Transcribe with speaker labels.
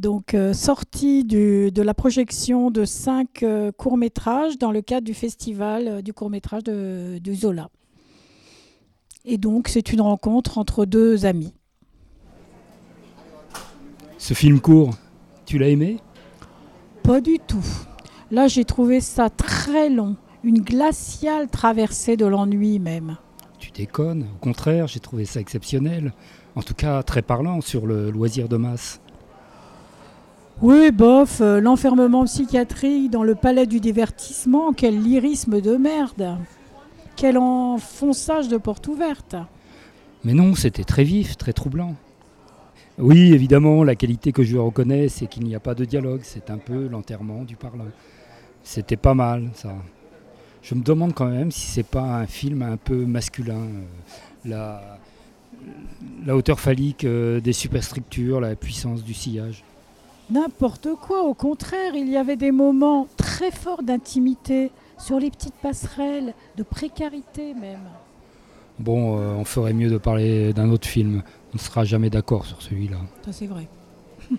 Speaker 1: Donc, euh, sorti du- de la projection de cinq euh, courts-métrages dans le cadre du festival euh, du court-métrage de, Zola. Et donc, c'est une rencontre entre deux amis.
Speaker 2: Ce film court, tu l'as aimé?
Speaker 1: Pas du tout. Là, j'ai trouvé ça très long. Une glaciale traversée de l'ennui même.
Speaker 2: Tu déconnes. Au contraire, j'ai trouvé ça exceptionnel. En tout cas, très parlant sur le loisir de masse.
Speaker 1: Oui, bof, euh, l'enfermement psychiatrique dans le palais du divertissement, quel lyrisme de merde. Quel enfonçage de porte ouverte.
Speaker 2: Mais non, c'était très vif, très troublant. Oui, évidemment, la qualité que je reconnais, c'est qu'il n'y a pas de dialogue. C'est un peu l'enterrement du parlant. C'était pas mal, ça. Je me demande quand même si c'est pas un film un peu masculin. euh, la, hauteur phallique euh, des superstructures, la puissance du sillage.
Speaker 1: N'importe quoi, au contraire, il y avait des moments très forts d'intimité, sur les petites passerelles, de précarité même.
Speaker 2: Bon, euh, on ferait mieux de parler d'un autre film. On ne sera jamais d'accord sur celui-là.
Speaker 1: Ça c'est vrai.